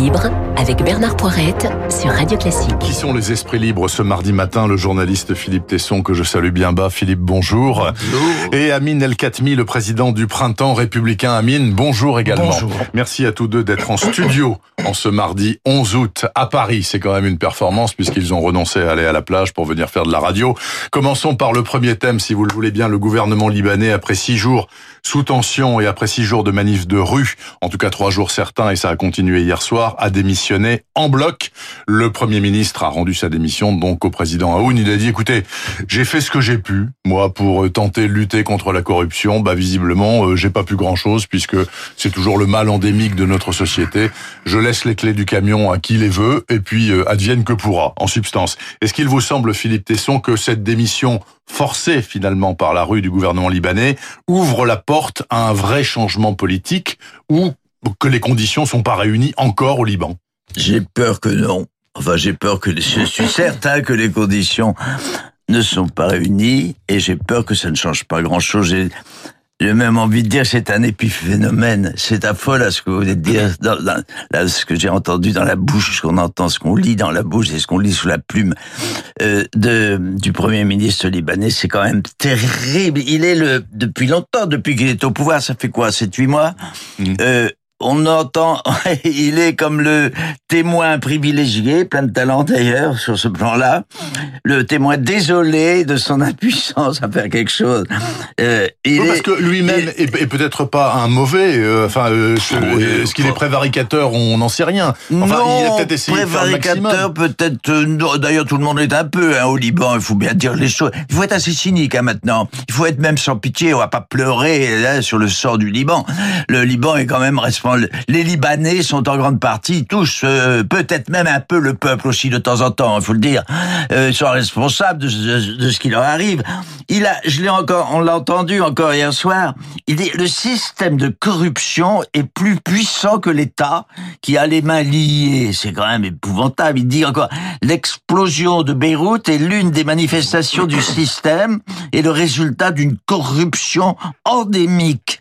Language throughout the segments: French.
libres avec Bernard Poirette sur Radio Classique. Qui sont les esprits libres ce mardi matin? Le journaliste Philippe Tesson, que je salue bien bas. Philippe, bonjour. Et Amine El Khatmi, le président du printemps républicain. Amine, bonjour également. Bonjour. Merci à tous deux d'être en studio en ce mardi 11 août à Paris. C'est quand même une performance puisqu'ils ont renoncé à aller à la plage pour venir faire de la radio. Commençons par le premier thème, si vous le voulez bien. Le gouvernement libanais, après six jours sous tension et après six jours de manifs de rue, en tout cas trois jours certains, et ça a continué hier soir, a démissionné en bloc. Le Premier ministre a rendu sa démission donc au président Aoun. Il a dit, écoutez, j'ai fait ce que j'ai pu, moi, pour euh, tenter de lutter contre la corruption. Bah, visiblement, euh, j'ai pas pu grand-chose puisque c'est toujours le mal endémique de notre société. Je laisse les clés du camion à qui les veut et puis euh, advienne que pourra, en substance. Est-ce qu'il vous semble, Philippe Tesson, que cette démission forcée finalement par la rue du gouvernement libanais ouvre la porte à un vrai changement politique ou que les conditions sont pas réunies encore au Liban? J'ai peur que non. Enfin, j'ai peur que je suis certain que les conditions ne sont pas réunies et j'ai peur que ça ne change pas grand-chose. J'ai même envie de dire c'est un épiphénomène. C'est affole à ce que vous venez de dire, dans, dans- là, ce que j'ai entendu dans la bouche, ce qu'on entend, ce qu'on lit dans la bouche et ce qu'on lit sous la plume euh, de du premier ministre libanais. C'est quand même terrible. Il est le depuis longtemps, depuis qu'il est au pouvoir. Ça fait quoi, sept huit mois? Mhm. Euh, on entend, il est comme le témoin privilégié, plein de talent d'ailleurs sur ce plan-là, le témoin désolé de son impuissance à faire quelque chose. Euh, il Oui, parce est- que lui-même il- est, peut-être pas un mauvais. euh, enfin, euh, je- Oui, est-ce qu'il est prévaricateur On n'en sait rien. Enfin, non, il a peut-être essayé prévaricateur, peut-être. euh. D'ailleurs, tout le monde est un peu hein, au Liban. Il faut bien dire les choses. Il faut être assez cynique hein, maintenant. Il faut être même sans pitié. On va pas pleurer hein, sur le sort du Liban. Le Liban est quand même responsable. Les Libanais sont en grande partie tous, euh, peut-être même un peu le peuple aussi de temps en temps. Il faut le dire. Euh, sont responsables de, de- de ce qui leur arrive. Il a, je l'ai encore, on l'a entendu encore hier soir. Il dit le système de corruption est plus puissant que l'État qui a les mains liées. C'est quand même épouvantable. Il dit encore l'explosion de Beyrouth est l'une des manifestations du système et le résultat d'une corruption endémique.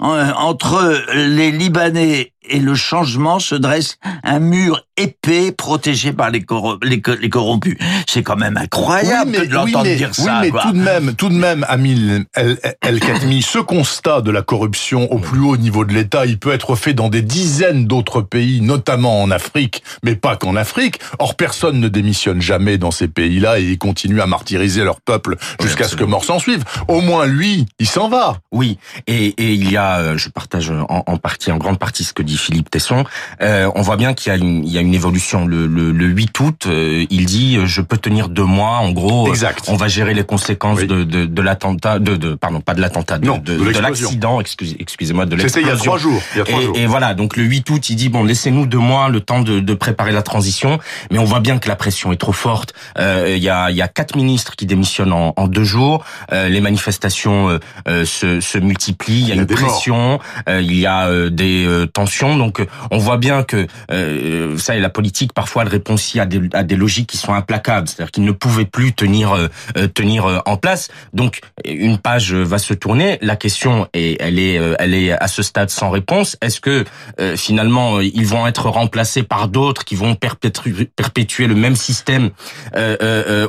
Entre les Libanais et le changement se dresse un mur épais protégé par les, corro- les, co- les corrompus. C'est quand même incroyable de l'entendre mais, dire oui, ça. mais quoi. tout de même, tout de même, Amil El, El Khatmi, ce constat de la corruption au plus haut niveau de l'État, il peut être fait dans des dizaines d'autres pays, notamment en Afrique, mais pas qu'en Afrique. Or, personne ne démissionne jamais dans ces pays-là et ils continuent à martyriser leur peuple jusqu'à ce que mort s'en suive. Au moins, lui, il s'en va. Oui, et, et il y a, euh, je partage en, en partie, en grande partie ce que dit Philippe Tesson. Euh, on voit bien qu'il y a une, il y a une évolution. Le, le, le 8 août, euh, il dit euh, je peux tenir deux mois. En gros, euh, Exact. on va gérer les conséquences Oui. de, de, de l'attentat, de, de pardon, pas de l'attentat, de, Non, de, de de l'explosion. l'accident. Excusez, excusez-moi, de C'était il y a l'explosion. trois jours. Il y a trois Et, jours. et voilà, donc le 8 août, il dit bon, laissez-nous deux mois le temps de, de préparer la transition, mais on voit bien que la pression est trop forte. Euh, Il y a il y a quatre ministres qui démissionnent en, en deux jours. Euh, les manifestations se, se multiplient. Il y a, Il y a une pression, euh, il y a euh, des euh, Donc euh, on voit bien que euh, ça et la politique parfois elle répond aussi à des, à des logiques qui sont implacables, c'est-à-dire qu'ils ne pouvaient plus tenir euh, euh, tenir euh, en place. Donc une page va se tourner. La question est elle est elle est à ce stade sans réponse. Est-ce que euh, finalement ils vont être remplacés par d'autres qui vont perpétuer, le même système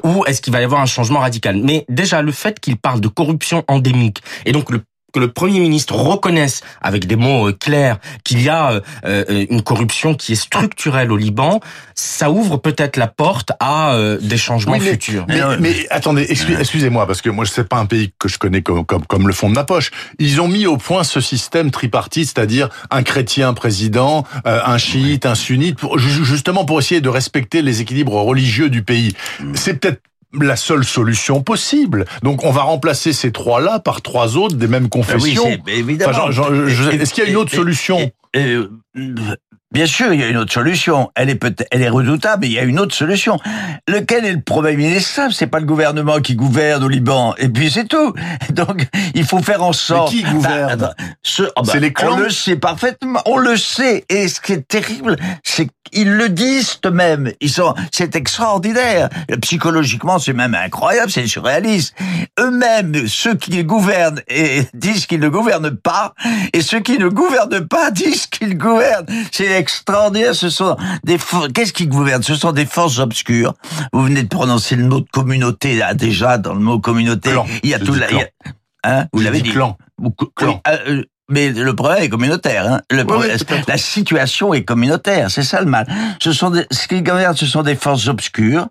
ou est-ce qu'il va y avoir un changement radical? Mais déjà le fait qu'il parle de corruption endémique et donc le que le Premier ministre reconnaisse avec des mots euh, clairs qu'il y a euh, euh, une corruption qui est structurelle au Liban, ça ouvre peut-être la porte à euh, des changements Oui, mais- futurs. Mais, mais attendez, excu- excusez-moi, parce que moi, c'est pas un pays que je connais comme, comme, comme le fond de ma poche. Ils ont mis au point ce système tripartite, c'est-à-dire un chrétien président, euh, un chiite, un sunnite, pour, ju- justement pour essayer de respecter les équilibres religieux du pays. C'est peut-être la seule solution possible. Donc, on va remplacer ces trois-là par trois autres des mêmes oui, confessions. évidemment. Enfin, genre, genre, je- Et- Est-ce qu'il y a une autre solution? Et- Bien sûr, il y a une autre solution. Elle est peut elle est redoutable, mais il y a une autre solution. Lequel est le problème Il est simple, c'est pas le gouvernement qui gouverne au Liban, et puis c'est tout. Donc, il faut faire en sorte. qui gouverne? Bah, attends, ce- ah bah, C'est les clans? On le sait parfaitement, on le sait. Et ce qui est terrible, c'est que ils le disent eux-mêmes. Ils sont, c'est extraordinaire. Psychologiquement, c'est même incroyable, c'est surréaliste. Eux-mêmes, ceux qui gouvernent et disent qu'ils ne gouvernent pas, et ceux qui ne gouvernent pas disent qu'ils gouvernent? C'est extraordinaire. Ce sont des qu'est-ce qui gouverne Ce sont des forces obscures. Vous venez de prononcer le mot de communauté là déjà dans le mot communauté. il y a tout là. Hein, vous l'avez dit. Clan. clan. Euh, mais le problème est communautaire. Hein. Le la situation est communautaire, c'est ça le mal. Ce sont des, ce qui gouverne, ce sont des forces obscures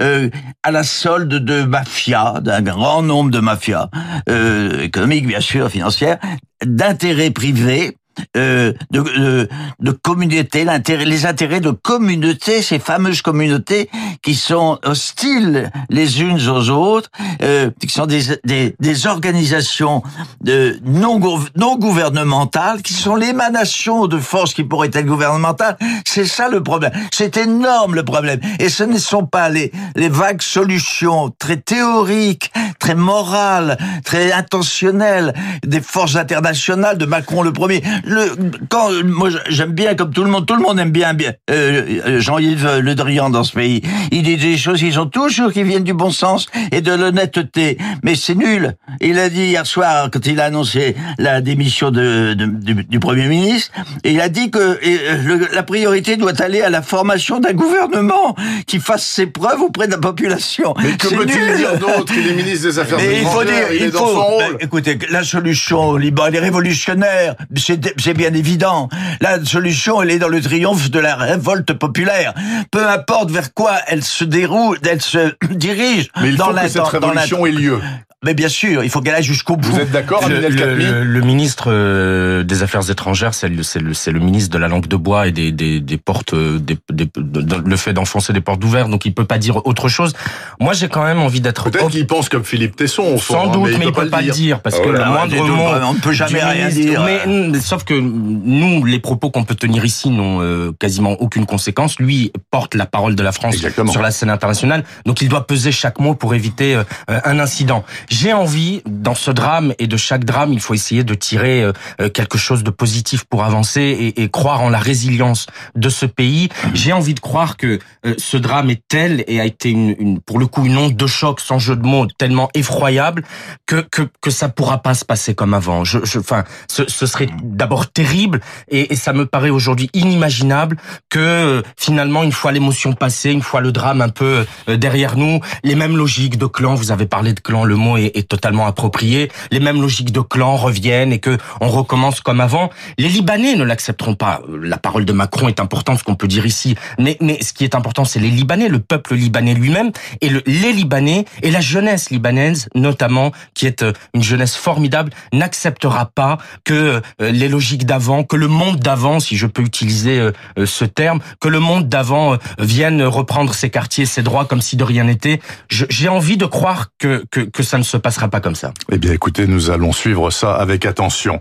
euh, à la solde de mafias, d'un grand nombre de mafias euh, économiques bien sûr, financières, d'intérêts privés euh, de, de, de communautés, les intérêts de communautés, ces fameuses communautés qui sont hostiles les unes aux autres, euh, qui sont des, des, des organisations de non, non gouvernementales, qui sont l'émanation de forces qui pourraient être gouvernementales. C'est ça le problème. C'est énorme le problème. Et ce ne sont pas les, les vagues solutions très théoriques, très morales, très intentionnelles des forces internationales de Macron le premier le, quand moi j'aime bien comme tout le monde, tout le monde aime bien, bien euh, Jean-Yves Le Drian dans ce pays. Il dit des choses qui sont toujours qui viennent du bon sens et de l'honnêteté, mais c'est nul. Il a dit hier soir quand il a annoncé la démission de, du, premier ministre, il a dit que euh, la priorité doit aller à la formation d'un gouvernement qui fasse ses preuves auprès de la population. Mais que peut-il dire d'autre? Il est ministre des Affaires étrangères, il, faut dire, il, est dans son rôle. Ben, écoutez, la solution au Liban, elle est révolutionnaire. C'est c'est bien évident. La solution, elle est dans le triomphe de la révolte populaire. Peu importe vers quoi elle se déroule, elle se dirige. Mais il dans faut la, que cette révolution ait lieu. Mais bien sûr, il faut qu'elle aille jusqu'au bout. Vous êtes d'accord, le, le, le, ministre euh, des Affaires étrangères, c'est le, le, le, ministre de la langue de bois et des, des, des portes, euh, des, le fait d'enfoncer des portes ouvertes, donc il peut pas dire autre chose. Moi, j'ai quand même envie d'être. Peut-être qu'il pense comme Philippe Tesson. Sans hein, doute, mais, il, peut, peut pas, le dire, parce que le moindre mot, on ne peut jamais rien dire. Mais sauf que nous, les propos qu'on peut tenir ici n'ont euh, quasiment aucune conséquence. Lui porte la parole de la France Exactement. sur la scène internationale, donc il doit peser chaque mot pour éviter un incident. J'ai envie, dans ce drame et de chaque drame, il faut essayer de tirer euh, euh, quelque chose de positif pour avancer et, et croire en la résilience de ce pays. J'ai envie de croire que euh, ce drame est tel et a été une, une, pour le coup une onde de choc sans jeu de mots tellement effroyable que que, que ça pourra pas se passer comme avant. Je, je enfin, ce, ce serait d'abord terrible et, et ça me paraît aujourd'hui inimaginable que finalement une fois l'émotion passée, une fois le drame un peu derrière nous, les mêmes logiques de clan. Vous avez parlé de clan, le mot est, est totalement approprié. Les mêmes logiques de clan reviennent et que on recommence comme avant. Les Libanais ne l'accepteront pas. La parole de Macron est importante, ce qu'on peut dire ici. Mais, mais ce qui est important, c'est les Libanais, le peuple libanais lui-même et le, les Libanais et la jeunesse libanaise, notamment, qui est euh, une jeunesse formidable, n'acceptera pas que euh, les logiques d'avant, que le monde d'avant, si je peux utiliser euh, ce terme, que le monde d'avant vienne reprendre ses quartiers, ses droits comme si de rien n'était. J'ai envie de croire que, que, que ça ne se passera pas comme ça. Eh bien, écoutez, nous allons suivre ça avec attention.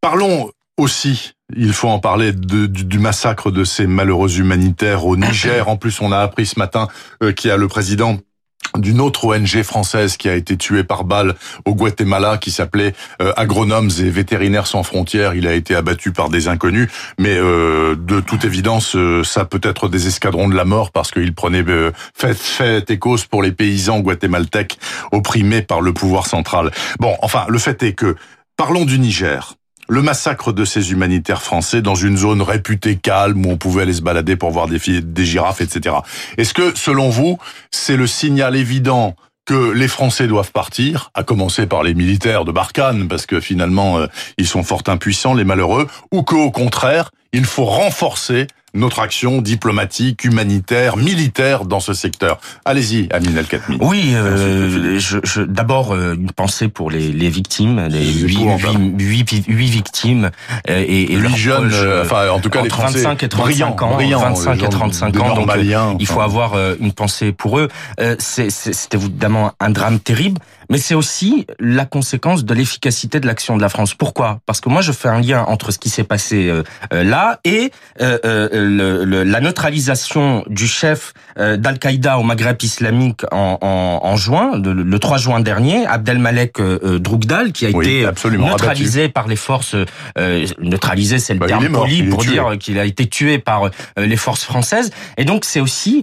Parlons aussi, il faut en parler, du, massacre de ces malheureux humanitaires au Niger. En plus, on a appris ce matin euh, qu'il y a le président d'une autre ONG française qui a été tuée par balle au Guatemala, qui s'appelait euh, Agronomes et Vétérinaires sans frontières. Il a été abattu par des inconnus, mais euh, de toute évidence, euh, ça peut être des escadrons de la mort parce qu'il prenait euh, fait, fait et cause pour les paysans guatémaltèques opprimés par le pouvoir central. Bon, enfin, le fait est que parlons du Niger le massacre de ces humanitaires français dans une zone réputée calme où on pouvait aller se balader pour voir des, des girafes, etc. Est-ce que, selon vous, c'est le signal évident que les Français doivent partir, à commencer par les militaires de Barkhane, parce que finalement, euh, ils sont fort impuissants, les malheureux, ou qu'au contraire, il faut renforcer notre action diplomatique, humanitaire, militaire dans ce secteur. Allez-y, Amine El Khatmi. Oui, euh, je, je, d'abord euh, une pensée pour les, les victimes, les huit, huit, huit, victimes euh, et, et huit jeunes, euh, enfin en tout cas les 25 et 35 ans, brillants, 25 et 35 ans. Donc il faut avoir une pensée pour eux. C'était évidemment un drame terrible, mais c'est aussi la conséquence de l'efficacité de l'action de la France. Pourquoi? Parce que moi, je fais un lien entre ce qui s'est passé euh, euh, là et euh, le, le, la neutralisation du chef d'Al-Qaïda au Maghreb islamique en, en, en juin, le, 3 juin dernier, Abdelmalek Drougdal, qui a été neutralisé par les forces, neutralisé, c'est le bah, terme poli pour dire qu'il a été tué par les forces françaises. Et donc, c'est aussi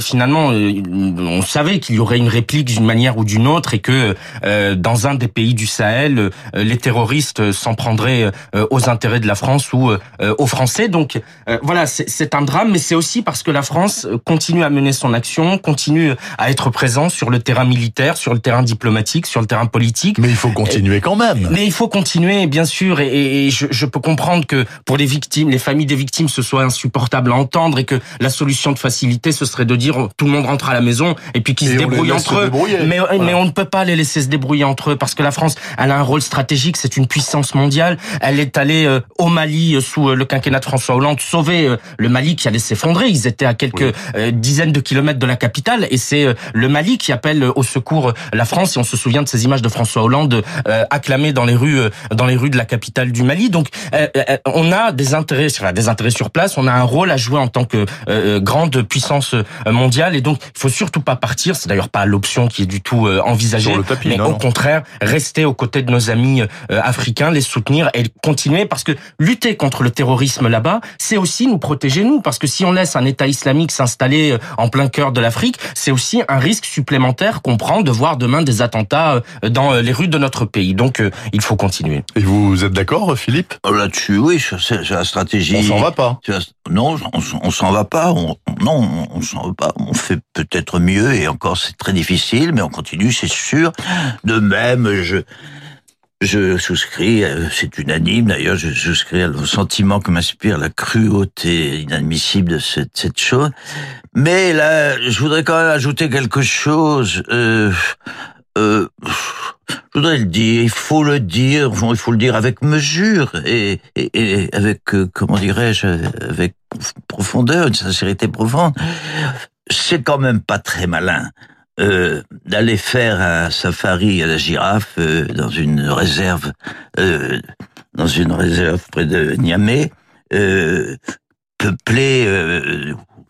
finalement, on savait qu'il y aurait une réplique d'une manière ou d'une autre et que euh, dans un des pays du Sahel, euh, les terroristes s'en prendraient euh, aux intérêts de la France ou aux Français. Donc voilà, c'est un drame, mais c'est aussi parce que la France continue à mener son action, continue à être présent sur le terrain militaire, sur le terrain diplomatique, sur le terrain politique. Mais il faut continuer quand même. Mais il faut continuer, bien sûr, et, et je, je, peux comprendre que pour les victimes, les familles des victimes, ce soit insupportable à entendre et que la solution de facilité, ce serait de dire tout le monde rentre à la maison et puis qu'ils se débrouillent entre eux. Mais, mais on ne peut pas les laisser se débrouiller entre eux parce que la France, elle a un rôle stratégique, c'est une puissance mondiale. Elle est allée euh, au Mali euh, sous euh, le quinquennat de François Hollande sauver le Mali qui allait s'effondrer. Ils étaient à quelques dizaines de kilomètres de la capitale et c'est le Mali qui appelle au secours la France. Et on se souvient de ces images de François Hollande acclamées dans les rues, dans les rues de la capitale du Mali. Donc, on a des intérêts, des intérêts sur place. On a un rôle à jouer en tant que grande puissance mondiale. Et donc, il faut surtout pas partir. C'est d'ailleurs pas l'option qui est du tout envisagée. Mais au contraire, rester aux côtés de nos amis euh, africains, les soutenir et continuer parce que lutter contre le terrorisme là-bas, c'est aussi nous protéger nous parce que si on laisse un État islamique s'installer euh, en plein cœur de l'Afrique, c'est aussi un risque supplémentaire qu'on prend de voir demain des attentats euh, dans les rues de notre pays. Donc il faut continuer. Et vous êtes d'accord, Philippe? Oh, Là-dessus, oui, c'est la stratégie. On s'en va pas. Non, on, s'en va pas. On, non, on s'en va pas. On fait peut-être mieux et encore c'est très difficile, mais on continue, c'est sûr. De même, je, je souscris, euh, c'est unanime d'ailleurs, je souscris au sentiment que m'inspire la cruauté inadmissible de cette, cette, chose. Mais là, je voudrais quand même ajouter quelque chose. Euh, euh, je voudrais le dire, il faut le dire, il faut le dire avec mesure et, avec, comment dirais-je, avec profondeur, une sincérité profonde. C'est quand même pas très malin euh, d'aller faire un safari à la girafe euh, dans une réserve, euh, dans une réserve près de Niamey, euh,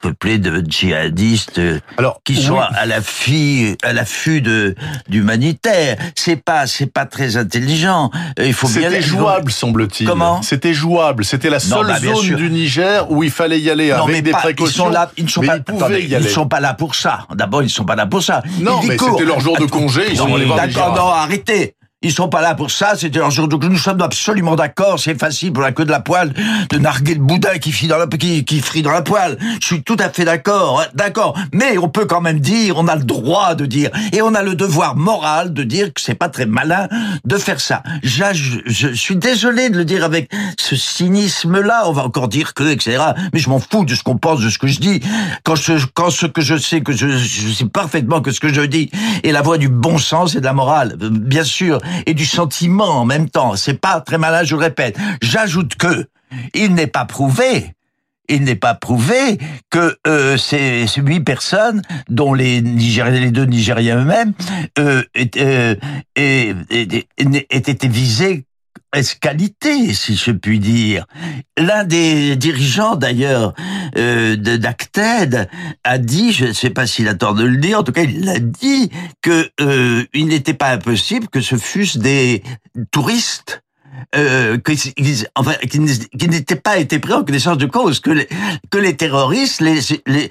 peuplée peuplé de djihadistes Alors, qui sont à l'affût à l'affût de d'humanitaire. C'est pas c'est pas très intelligent. Il faut bien C'était jouable semble-t-il. Comment? C'était jouable, c'était la seule bah, zone du Niger où il fallait y aller avec des précautions. Ils sont là, ils ne sont pas ils, ils sont pas là pour ça. D'abord, ils sont pas là pour ça. Non, mais c'était leur jour de congé, ils sont allés voir D'accord, non, arrêtez. Ils sont pas là pour ça, c'était un jour. Donc nous sommes absolument d'accord, c'est facile pour la queue de la poêle de narguer le boudin qui, frit dans la, qui, qui frit dans la poêle. Je suis tout à fait d'accord, hein, d'accord. Mais on peut quand même dire, on a le droit de dire, et on a le devoir moral de dire que c'est pas très malin de faire ça. Je, je, suis désolé de le dire avec ce cynisme-là, on va encore dire que, etc. Mais je m'en fous de ce qu'on pense, de ce que je dis. Quand, je, quand ce que je sais, que je, je sais parfaitement que ce que je dis est la voix du bon sens et de la morale, bien sûr et du sentiment en même temps. C'est pas très malin, je le répète. J'ajoute que il n'est pas prouvé il n'est pas prouvé que euh, ces, huit personnes, dont les deux Nigériens eux-mêmes, euh, euh, aient, été visés escalité, si je puis dire. L'un des dirigeants, d'ailleurs, euh, d'Acted a dit, je ne sais pas s'il a tort de le dire, en tout cas, il a dit que euh, n'était pas impossible que ce fussent des touristes euh, enfin, qui, n'était pas été pris en connaissance de cause, que les, que les terroristes, les, les,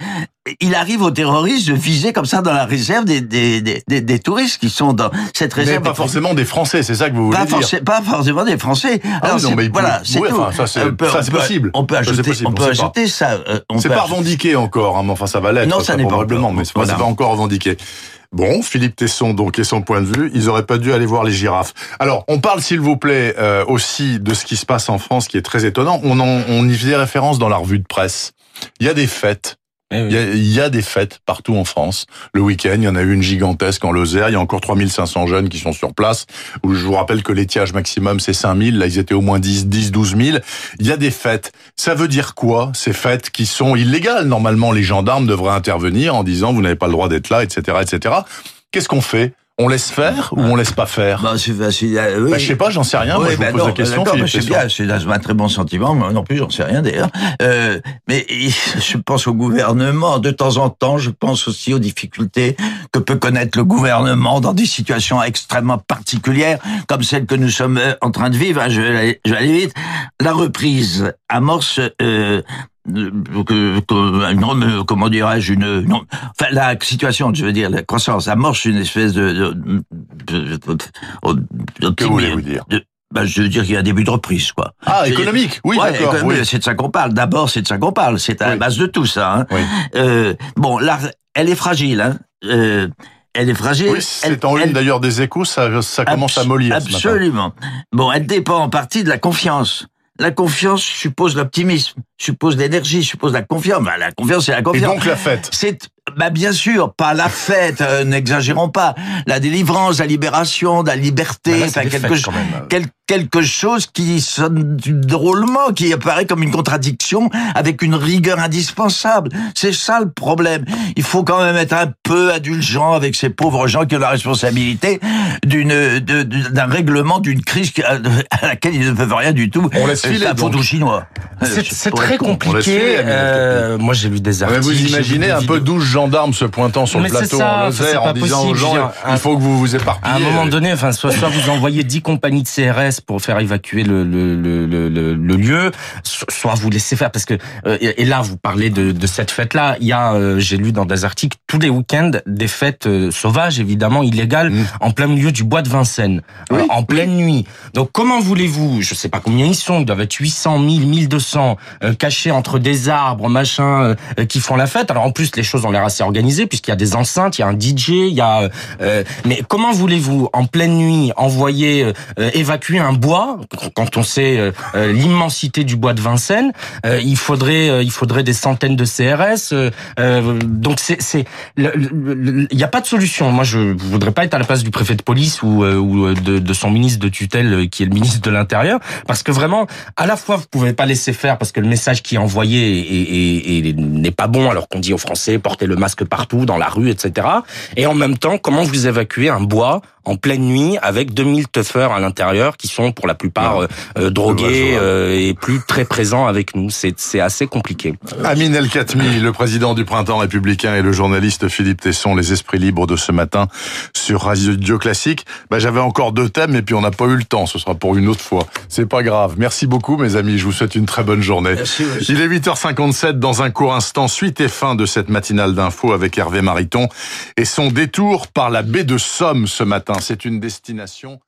il arrive aux terroristes de viser comme ça dans la réserve des, des, des, des touristes qui sont dans cette réserve. Mais pas forcément des Français, c'est ça que vous voulez pas dire Pas forcément des Français. Ah Alors, non, mais voilà, c'est oui, enfin, ça c'est possible. On peut ajouter, on peut ajouter ça. Euh, c'est pas revendiqué encore, hein, mais enfin ça va l'être. Non, ça n'est pas probablement, mais c'est pas, pas encore revendiqué. Bon, Philippe Tesson, donc, et son point de vue, ils auraient pas dû aller voir les girafes. Alors, on parle, s'il vous plaît, euh, aussi de ce qui se passe en France, qui est très étonnant. On, en, on y faisait référence dans la revue de presse. Il y a des fêtes eh il, y a, des fêtes partout en France. Le week-end, il y en a eu une gigantesque en Lozère. Il y a encore 3500 jeunes qui sont sur place. Je vous rappelle que l'étiage maximum, c'est 5000. Là, ils étaient au moins 10, 10, 12 000. Il y a des fêtes. Ça veut dire quoi, ces fêtes qui sont illégales? Normalement, les gendarmes devraient intervenir en disant, vous n'avez pas le droit d'être là, etc., etc. Qu'est-ce qu'on fait? On laisse faire ou on laisse pas faire? Bah, facile. euh, oui. bah, Je sais pas, j'en sais rien. Moi, Oui, je bah vous pose non, la question. c'est bien, c'est un très bon sentiment. Moi non plus, j'en sais rien d'ailleurs. Euh, mais je pense au gouvernement. De temps en temps, je pense aussi aux difficultés que peut connaître le gouvernement dans des situations extrêmement particulières, comme celle que nous sommes euh, en train de vivre. hein, Je vais aller, je vais aller vite. La reprise amorce. Euh, que, que- euh, comment dirais-je une, une- enfin la situation je veux dire la croissance amorce une espèce de, de, de- de- Que voulez-vous dire? ben, je veux dire qu'il y a un début de reprise, quoi. Ah, économique. Oui, Ouais, d'accord. oui. C'est de ça qu'on parle. D'abord, c'est de ça qu'on parle. C'est à la Oui. base de tout ça. Hein. Oui. Euh, bon, là, elle est fragile. Hein. Euh, elle est fragile. Oui, c'est en une elle- d'ailleurs des échos, ça, ça commence à mollir. ce matin. Absolument. Bon, elle dépend en partie de la confiance. La confiance suppose l'optimisme, suppose l'énergie, suppose la confiance. Ben, la confiance, c'est la Et confiance. donc la fête. C'est bah bien sûr, pas la fête, euh, n'exagérons pas. La délivrance, la libération, la liberté, Bah enfin, quelque, fêtes, cho- quand même. quel- quelque chose qui sonne drôlement, qui apparaît comme une contradiction avec une rigueur indispensable. C'est ça le problème. Il faut quand même être un peu indulgent avec ces pauvres gens qui ont la responsabilité d'une d'un règlement d'une crise qui- à laquelle ils ne peuvent rien du tout. On laisse Euh, filer, C'est la faute aux Chinois. C'est Euh, très filer, compliqué. Euh, moi, j'ai lu des articles. vous imaginez un peu vidéos. 12 gendarmes se pointant sur Mais le plateau ça, en Lozère en disant aux gens dire, il faut que vous vous éparpillez. À un moment donné, enfin, soit, soit vous envoyez 10 compagnies de CRS pour faire évacuer le, le, le, le, le- le lieu, so- soit vous laissez faire parce que euh, et là vous parlez de, de cette fête-là. Il y a, euh, j'ai lu dans des articles tous les week-ends des fêtes euh, sauvages, évidemment illégales, Mm. en plein milieu du bois de Vincennes, Oui. en pleine nuit. Donc comment voulez-vous Je sais pas combien ils sont. Ils doivent être 800, 1000, 1200 euh, cachés entre des arbres, machin, qui font la fête. Alors en plus les choses ont l'air assez organisées puisqu'il y a des enceintes, il y a un DJ, il y a. euh, mais comment voulez-vous en pleine nuit envoyer euh, euh, évacuer un bois quand on sait euh, euh, l'immensité du bois de Vincennes euh, Il faudrait euh, il faudrait des centaines de CRS. euh, euh, donc c'est c'est il n'y a pas de solution. Moi je voudrais pas être à la place du préfet de police ou euh, ou de, de son ministre de tutelle euh, qui est le ministre de l'Intérieur parce que vraiment à la fois vous pouvez pas laisser faire parce que le message qui est envoyé est- est- est- n'est pas bon alors qu'on dit aux Français portez le masque partout dans la rue etc. Et en même temps comment vous évacuez un bois en pleine nuit avec 2000 teufeurs à l'intérieur qui sont pour la plupart euh, euh, drogués euh, et plus très présents avec nous. C'est assez compliqué. Amine El Khatmi, le président du Printemps républicain et le journaliste Philippe Tesson, les esprits libres de ce matin sur Radio Classique. Bah, j'avais encore deux thèmes et puis on n'a pas eu le temps. Ce sera pour une autre fois. C'est pas grave. Merci beaucoup, mes amis. Je vous souhaite une très bonne journée. Merci, monsieur. Il est 8h57 dans un court instant, suite et fin de cette matinale d'info avec Hervé Mariton et son détour par la baie de Somme ce matin. C'est une destination